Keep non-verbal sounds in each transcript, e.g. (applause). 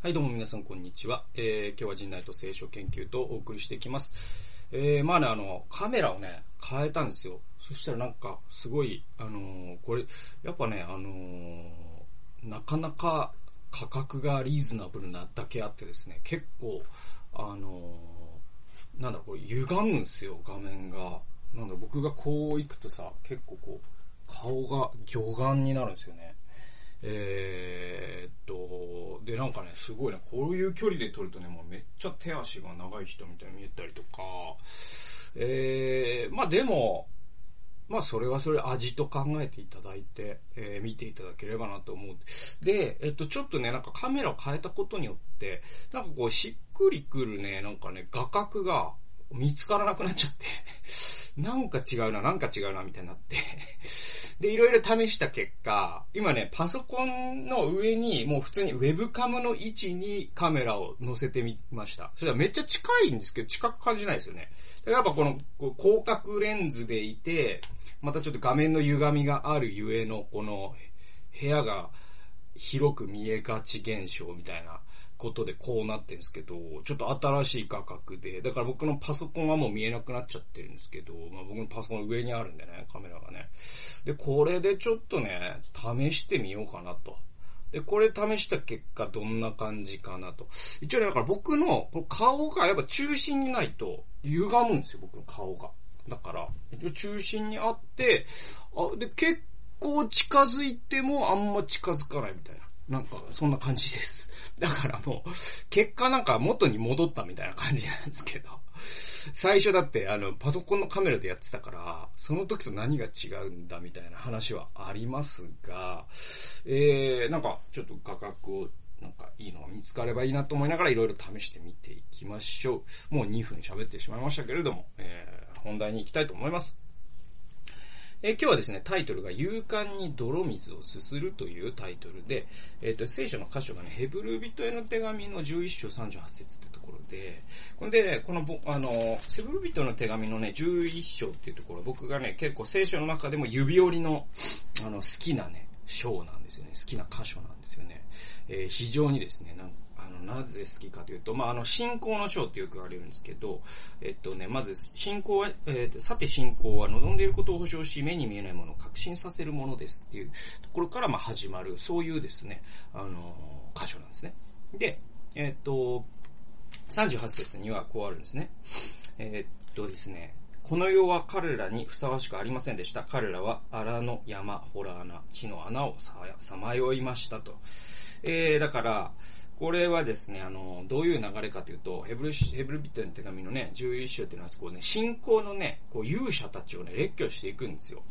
はい、どうも皆さん、こんにちは。えー、今日は陣内と聖書研究とお送りしていきます。えー、まあね、あの、カメラをね、変えたんですよ。そしたらなんか、すごい、あのー、これ、やっぱね、あのー、なかなか価格がリーズナブルなだけあってですね、結構、あのー、なんだ、これ歪むんですよ、画面が。なんだ、僕がこう行くとさ、結構こう、顔が魚眼になるんですよね。えー、っと、で、なんかね、すごいね、こういう距離で撮るとね、もうめっちゃ手足が長い人みたいに見えたりとか、えー、まあでも、まあそれはそれ味と考えていただいて、えー、見ていただければなと思う。で、えっと、ちょっとね、なんかカメラを変えたことによって、なんかこうしっくりくるね、なんかね、画角が見つからなくなっちゃって。(laughs) なんか違うな、なんか違うな、みたいになって。で、いろいろ試した結果、今ね、パソコンの上に、もう普通にウェブカムの位置にカメラを載せてみました。それはめっちゃ近いんですけど、近く感じないですよね。やっぱこの、こう広角レンズでいて、またちょっと画面の歪みがあるゆえの、この、部屋が広く見えがち現象みたいなことでこうなってるんですけど、ちょっと新しい画角で、だから僕のパソコンはもう見えなくなっちゃってるんですけど、まあ僕のパソコンの上にあるんでね、カメラがね。で、これでちょっとね、試してみようかなと。で、これ試した結果どんな感じかなと。一応ね、だから僕のこの顔がやっぱ中心にないと歪むんですよ、僕の顔が。だから、一応中心にあって、あ、で、結構近づいてもあんま近づかないみたいな。なんか、そんな感じです。(laughs) だからもう、結果なんか元に戻ったみたいな感じなんですけど。(laughs) 最初だって、あの、パソコンのカメラでやってたから、その時と何が違うんだみたいな話はありますが、えー、なんか、ちょっと画角を、なんかいいのが見つかればいいなと思いながらいろいろ試してみていきましょう。もう2分喋ってしまいましたけれども、えー、本題に行きたいと思います。えー、今日はですね、タイトルが勇敢に泥水をすするというタイトルで、えっ、ー、と、聖書の箇所がね、ヘブル人への手紙の11章38節ってところで、これで、ね、このぼ、あの、ヘブル人の手紙のね、11章っていうところ、僕がね、結構聖書の中でも指折りの、あの、好きなね、章なんですよね。好きな箇所なんですよね。えー、非常にですね、なんかなぜ好きかというと、まあ、あの、信仰の章ってよく言われるんですけど、えっとね、まず、信仰は、えー、さて信仰は望んでいることを保証し、目に見えないものを確信させるものですっていうところから、ま、始まる、そういうですね、あのー、箇所なんですね。で、えっと、38節にはこうあるんですね。えっとですね、この世は彼らにふさわしくありませんでした。彼らは荒の山、ホラー穴、地の穴をさまよいましたと。えー、だから、これはですね、あの、どういう流れかというと、ヘブル、ヘブルビットの手紙のね、11章っていうのは、こうね、信仰のね、こう勇者たちをね、列挙していくんですよ。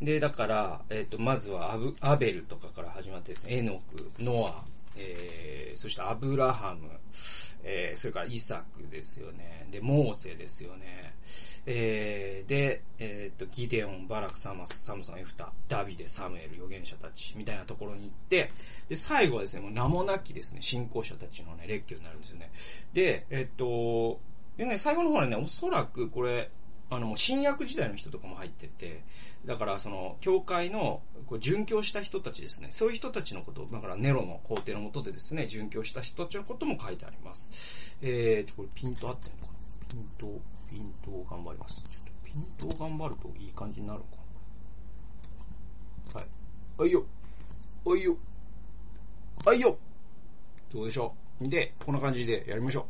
で、だから、えっ、ー、と、まずはアブ、アベルとかから始まってですね、エノク、ノア、えー、そしてアブラハム、えー、それからイサクですよね。で、モーセですよね。えー、で、えっ、と、ギデオン、バラク、サマス、サムソン、エフタ、ダビデ、サムエル、預言者たち、みたいなところに行って、で、最後はですね、もう名もなきですね、信仰者たちのね、列挙になるんですよね。で、えっ、と、でね、最後の方はね、おそらくこれ、あの、新約時代の人とかも入ってて、だからその、教会の、こう、殉教した人たちですね。そういう人たちのこと、だからネロの皇帝のもとでですね、殉教した人たちのことも書いてあります。えーと、これピント合ってんのかな？ピント、ピントを頑張ります。ちょっとピントを頑張るといい感じになるのかな？はい。はいよ。はいよ。はいよ。どうでしょう？で、こんな感じでやりましょ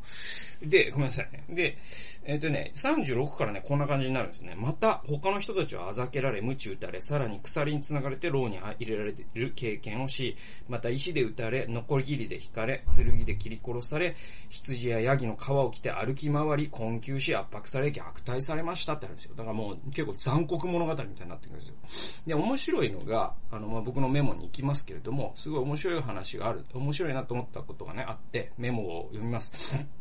う。で、ごめんなさいね。で、えっ、ー、とね、36からね、こんな感じになるんですね。また、他の人たちはあざけられ、鞭打たれ、さらに鎖に繋がれて牢に入れられている経験をし、また石で打たれ、残り切りで引かれ、剣で切り殺され、羊やヤギの皮を着て歩き回り、困窮し、圧迫され、虐待されましたってあるんですよ。だからもう結構残酷物語みたいになってくるんですよ。で、面白いのが、あの、まあ、僕のメモに行きますけれども、すごい面白い話がある、面白いなと思ったことがね、あって、メモを読みます。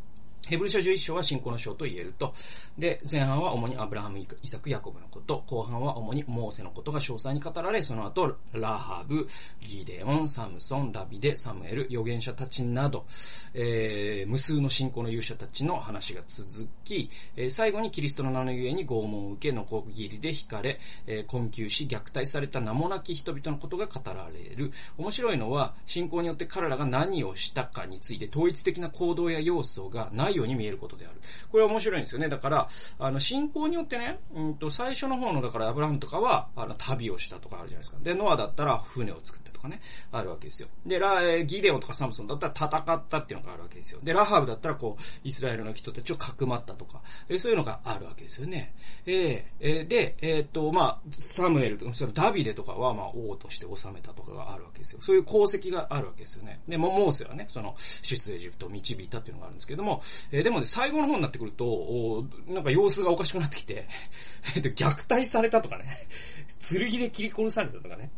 ヘブル書11章は信仰の章と言えると。で、前半は主にアブラハム、イサク、ヤコブのこと、後半は主にモーセのことが詳細に語られ、その後、ラハブ、ギデオン、サムソン、ラビデ、サムエル、預言者たちなど、えー、無数の信仰の勇者たちの話が続き、えー、最後にキリストの名のゆえに拷問を受け、ノコギリで引かれ、えー、困窮し、虐待された名もなき人々のことが語られる。面白いのは、信仰によって彼らが何をしたかについて統一的な行動や要素がないように見えることである。これは面白いんですよね。だから、あの、信仰によってね、うんと、最初の方の、だからアブラハムとかは、あの、旅をしたとかあるじゃないですか。で、ノアだったら船を作ったとかね、あるわけですよ。で、ラ、ギデオンとかサムソンだったら戦ったっていうのがあるわけですよ。で、ラハブだったらこう、イスラエルの人たちをかくまったとか、えー、そういうのがあるわけですよね。えー、えー、で、えっ、と、まあ、サムエルとか、そのダビデとかは、まあ、王として治めたとかがあるわけですよ。そういう功績があるわけですよね。で、モーセはね、その、出エジプトを導いたっていうのがあるんですけども、えー、でもね、最後の方になってくると、なんか様子がおかしくなってきて、(laughs) えっと、虐待されたとかね、(laughs) 剣で切り殺されたとかね、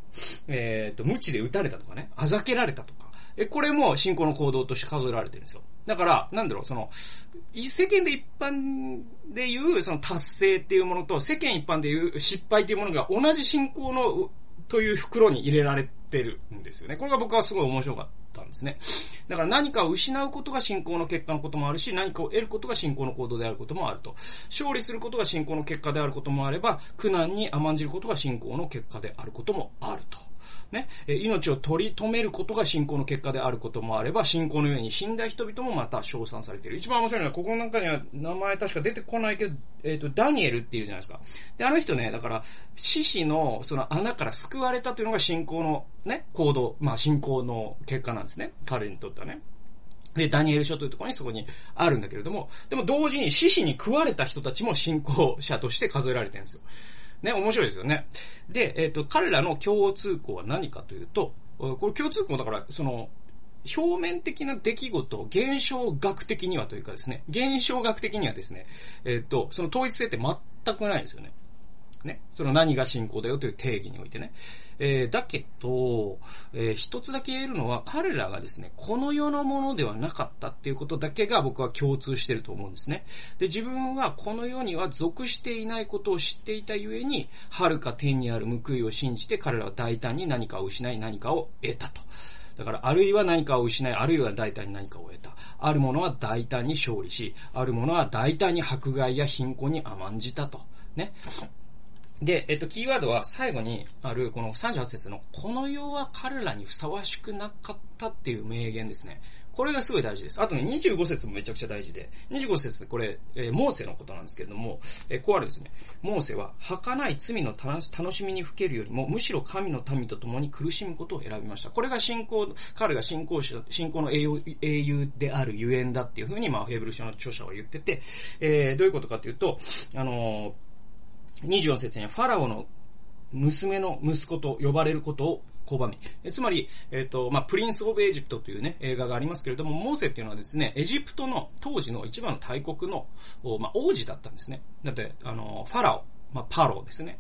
えっ、と、無知で撃たれたとかね、あざけられたとか、え、これも信仰の行動として数えられてるんですよ。だから、なんだろう、その、世間で一般で言う、その達成っていうものと、世間一般で言う失敗っていうものが同じ信仰の、という袋に入れられてるんですよね。これが僕はすごい面白かったんですね。だから何かを失うことが信仰の結果のこともあるし、何かを得ることが信仰の行動であることもあると。勝利することが信仰の結果であることもあれば、苦難に甘んじることが信仰の結果であることもあると。ね、え命を取り留めることが信仰の結果であることもあれば、信仰のように死んだ人々もまた称賛されている。一番面白いのは、ここの中には名前確か出てこないけど、えっ、ー、と、ダニエルっていうじゃないですか。で、あの人ね、だから、獅子のその穴から救われたというのが信仰のね、行動、まあ信仰の結果なんですね。彼にとってはね。で、ダニエル書というところにそこにあるんだけれども、でも同時に獅子に食われた人たちも信仰者として数えられてるんですよ。ね、面白いですよね。で、えっ、ー、と、彼らの共通項は何かというと、これ共通項だから、その、表面的な出来事、現象学的にはというかですね、現象学的にはですね、えっ、ー、と、その統一性って全くないんですよね。ね。その何が信仰だよという定義においてね。えー、だけど、えー、一つだけ言えるのは、彼らがですね、この世のものではなかったっていうことだけが僕は共通してると思うんですね。で、自分はこの世には属していないことを知っていたゆえに、遥か天にある報いを信じて彼らは大胆に何かを失い何かを得たと。だから、あるいは何かを失い、あるいは大胆に何かを得た。あるものは大胆に勝利し、あるものは大胆に迫害や貧困に甘んじたと。ね。で、えっと、キーワードは最後にあるこの38節の、この世は彼らにふさわしくなかったっていう名言ですね。これがすごい大事です。あとね、25節もめちゃくちゃ大事で、25節これ、えー、モーセのことなんですけれども、えー、こうあるんですね。モーセは、儚い罪の楽しみにふけるよりも、むしろ神の民と共に苦しむことを選びました。これが信仰、彼が信仰者、信仰の英雄英雄であるゆえんだっていうふうに、まあ、ヘブル書の著者は言ってて、えー、どういうことかというと、あのー24節にファラオの娘の息子と呼ばれることを拒み。えつまり、えっ、ー、と、まあ、 Prince of Egypt というね、映画がありますけれども、モーセっていうのはですね、エジプトの当時の一番の大国の、まあ、王子だったんですね。だって、あの、ファラオ、まあ、パロですね。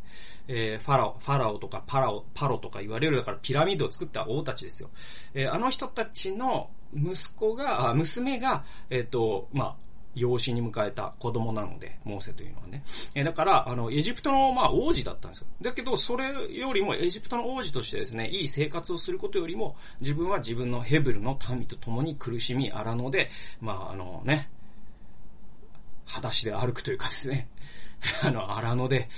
えー、ファラオ、ファラオとかパラオ、パロとか言われるだからピラミッドを作った王たちですよ。えー、あの人たちの息子が、娘が、えっ、ー、と、まあ、養子に迎えた子供なので、モーセというのはね。えだから、あの、エジプトの、まあ、王子だったんですよ。だけど、それよりも、エジプトの王子としてですね、いい生活をすることよりも、自分は自分のヘブルの民と共に苦しみ、荒野で、まあ、あのね、裸足で歩くというかですね、(laughs) あの、荒野で、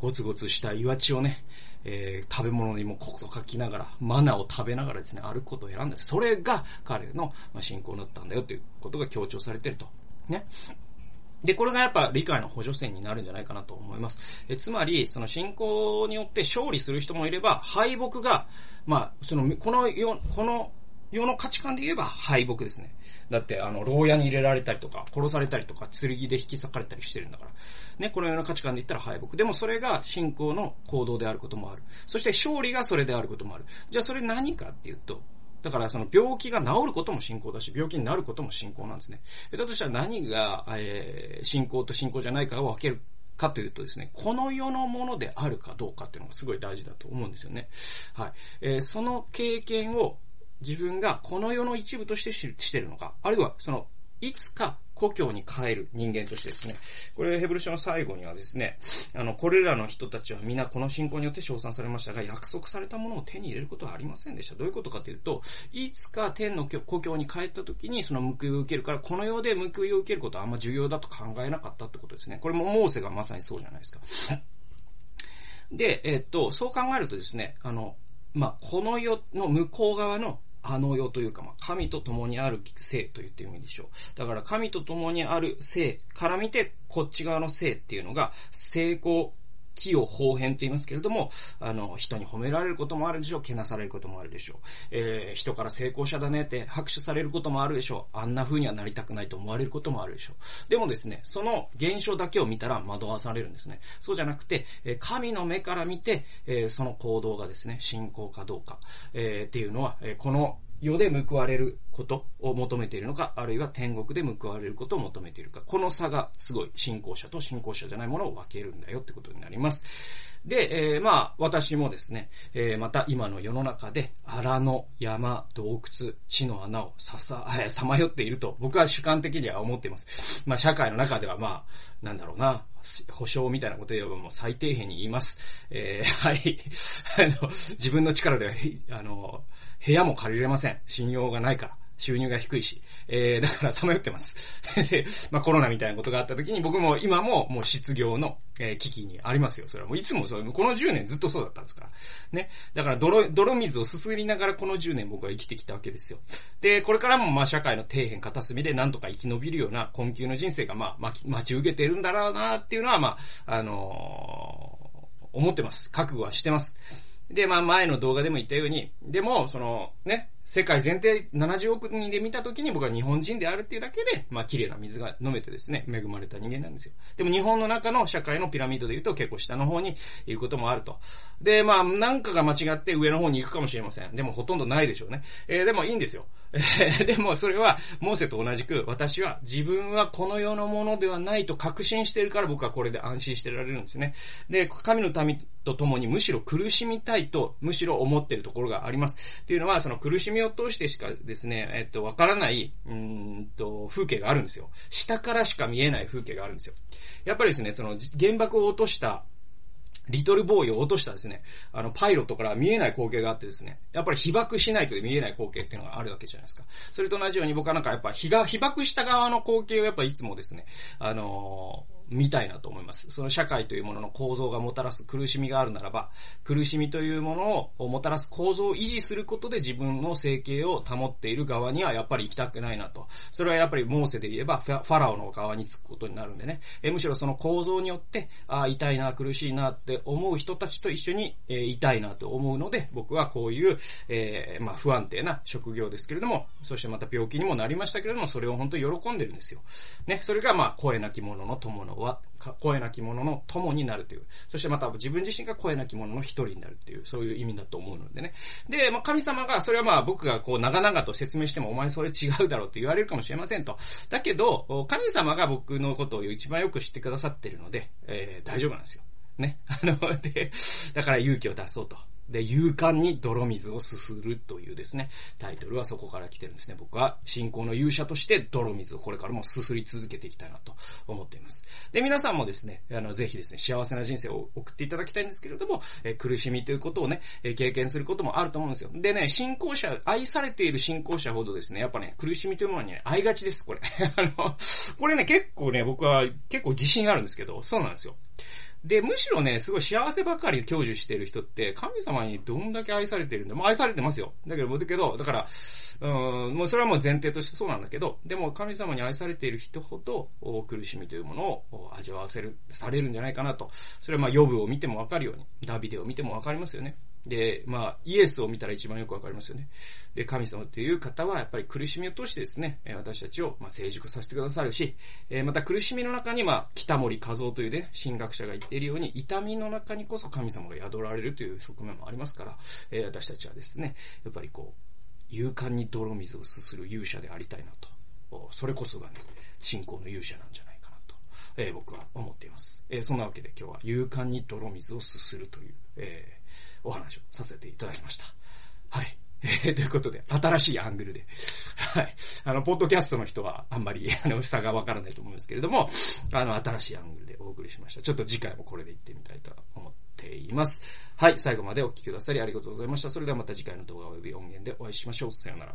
ゴツゴツした岩地をね、えー、食べ物にもコクと書きながら、マナを食べながらですね、歩くことを選んだ。それが彼の信仰だったんだよということが強調されてるとね。で、これがやっぱ理解の補助線になるんじゃないかなと思います。えつまり、その信仰によって勝利する人もいれば、敗北が、まあ、その、この世、この世の価値観で言えば敗北ですね。だって、あの、牢屋に入れられたりとか、殺されたりとか、剣で引き裂かれたりしてるんだから。ね、この世の価値観で言ったら敗北。でもそれが信仰の行動であることもある。そして勝利がそれであることもある。じゃあそれ何かっていうと、だからその病気が治ることも信仰だし、病気になることも信仰なんですね。だとしたら何が、えー、信仰と信仰じゃないかを分けるかというとですね、この世のものであるかどうかっていうのがすごい大事だと思うんですよね。はい。えー、その経験を自分がこの世の一部として知ってるのか、あるいはそのいつか故郷に帰る人間としてですね、これヘブル書の最後にはですね、あの、これらの人たちは皆この信仰によって称賛されましたが、約束されたものを手に入れることはありませんでした。どういうことかというと、いつか天の故郷に帰った時にその報いを受けるから、この世で報いを受けることはあんま重要だと考えなかったってことですね。これもモーセがまさにそうじゃないですか。で、えっと、そう考えるとですね、あの、まあ、この世の向こう側のあの世というか、まあ、神と共にある性と言ってもいいでしょう。だから神と共にある性から見て、こっち側の性っていうのが、成功器用方変と言いますけれども、あの、人に褒められることもあるでしょう。けなされることもあるでしょう。えー、人から成功者だねって拍手されることもあるでしょう。あんな風にはなりたくないと思われることもあるでしょう。でもですね、その現象だけを見たら惑わされるんですね。そうじゃなくて、え神の目から見て、えその行動がですね、信仰かどうか、えー、っていうのは、えこの世で報われることを求めているのか、あるいは天国で報われることを求めているか。この差がすごい信仰者と信仰者じゃないものを分けるんだよってことになります。で、えー、まあ、私もですね、えー、また今の世の中で荒野、山、洞窟、地の穴をささ、(laughs) さまよっていると、僕は主観的には思っています。まあ、社会の中ではまあ、なんだろうな、保証みたいなこと言えばもう最低限に言います。えー、(laughs) はい。(laughs) あの、自分の力では、あの、部屋も借りれません。信用がないから。収入が低いし、えー、だからさまよってます。(laughs) で、まあコロナみたいなことがあった時に僕も今ももう失業の、えー、危機にありますよ。それはもういつもそう、この10年ずっとそうだったんですから。ね。だから泥、泥水をすすりながらこの10年僕は生きてきたわけですよ。で、これからもまあ社会の底辺片隅でなんとか生き延びるような困窮の人生がまあ、ま、待ち受けてるんだろうなっていうのはまあ、あのー、思ってます。覚悟はしてます。で、まあ前の動画でも言ったように、でも、その、ね、世界全体70億人で見たときに僕は日本人であるっていうだけで、まあ綺麗な水が飲めてですね、恵まれた人間なんですよ。でも日本の中の社会のピラミッドで言うと結構下の方にいることもあると。で、まあなんかが間違って上の方に行くかもしれません。でもほとんどないでしょうね。えー、でもいいんですよ。え (laughs) でもそれは、モーセと同じく、私は自分はこの世のものではないと確信しているから僕はこれで安心してられるんですね。で、神の民と共にむしろ苦しみたいと、むしろ思ってるところがあります。っていうのは、その苦しみを通してしかですね、えっと、わからない、うんと、風景があるんですよ。下からしか見えない風景があるんですよ。やっぱりですね、その原爆を落としたリトルボーイを落としたですね、あの、パイロットから見えない光景があってですね、やっぱり被爆しないと見えない光景っていうのがあるわけじゃないですか。それと同じように僕はなんかやっぱ被が、被爆した側の光景をやっぱいつもですね、あのー見たいなと思います。その社会というものの構造がもたらす苦しみがあるならば、苦しみというものをもたらす構造を維持することで自分の生計を保っている側にはやっぱり行きたくないなと。それはやっぱりモーセで言えばファラオの側につくことになるんでね。えむしろその構造によって、ああ、痛いな、苦しいなって思う人たちと一緒に、えー、痛いなと思うので、僕はこういう、えー、まあ不安定な職業ですけれども、そしてまた病気にもなりましたけれども、それを本当に喜んでるんですよ。ね、それがまあ声なき者の友のは、声なき者の友になるという。そしてまた自分自身が声なき者の一人になるっていう、そういう意味だと思うのでね。で、まあ神様が、それはまあ僕がこう長々と説明してもお前それ違うだろうって言われるかもしれませんと。だけど、神様が僕のことを一番よく知ってくださってるので、えー、大丈夫なんですよ。ね。あの、で、だから勇気を出そうと。で、勇敢に泥水をすするというですね、タイトルはそこから来てるんですね。僕は信仰の勇者として泥水をこれからもすすり続けていきたいなと思っています。で、皆さんもですね、あの、ぜひですね、幸せな人生を送っていただきたいんですけれども、え苦しみということをね、え経験することもあると思うんですよ。でね、信仰者、愛されている信仰者ほどですね、やっぱね、苦しみというものにね、愛がちです、これ。(laughs) あの、これね、結構ね、僕は結構自信あるんですけど、そうなんですよ。で、むしろね、すごい幸せばかり享受してる人って、神様にどんだけ愛されてるんだ。もう愛されてますよ。だけど、だけど、だから、うん、もうそれはもう前提としてそうなんだけど、でも神様に愛されている人ほど、苦しみというものを味わわせる、されるんじゃないかなと。それはまあ、予部を見てもわかるように、ダビデを見てもわかりますよね。で、まあ、イエスを見たら一番よくわかりますよね。で、神様という方は、やっぱり苦しみを通してですね、私たちを、まあ、成熟させてくださるし、えまた苦しみの中に、まあ、北森和夫というね、神学者が言っているように、痛みの中にこそ神様が宿られるという側面もありますから、え私たちはですね、やっぱりこう、勇敢に泥水をすする勇者でありたいなと。それこそがね、信仰の勇者なんじゃない、えー、僕は思っています。えー、そんなわけで今日は勇敢に泥水をすするという、えーお話をさせていただきました。はい。えー、ということで、新しいアングルで。はい。あの、ポッドキャストの人はあんまり、あの、差がわからないと思うんですけれども、あの、新しいアングルでお送りしました。ちょっと次回もこれで行ってみたいと思っています。はい。最後までお聴きくださりありがとうございました。それではまた次回の動画及び音源でお会いしましょう。さよなら。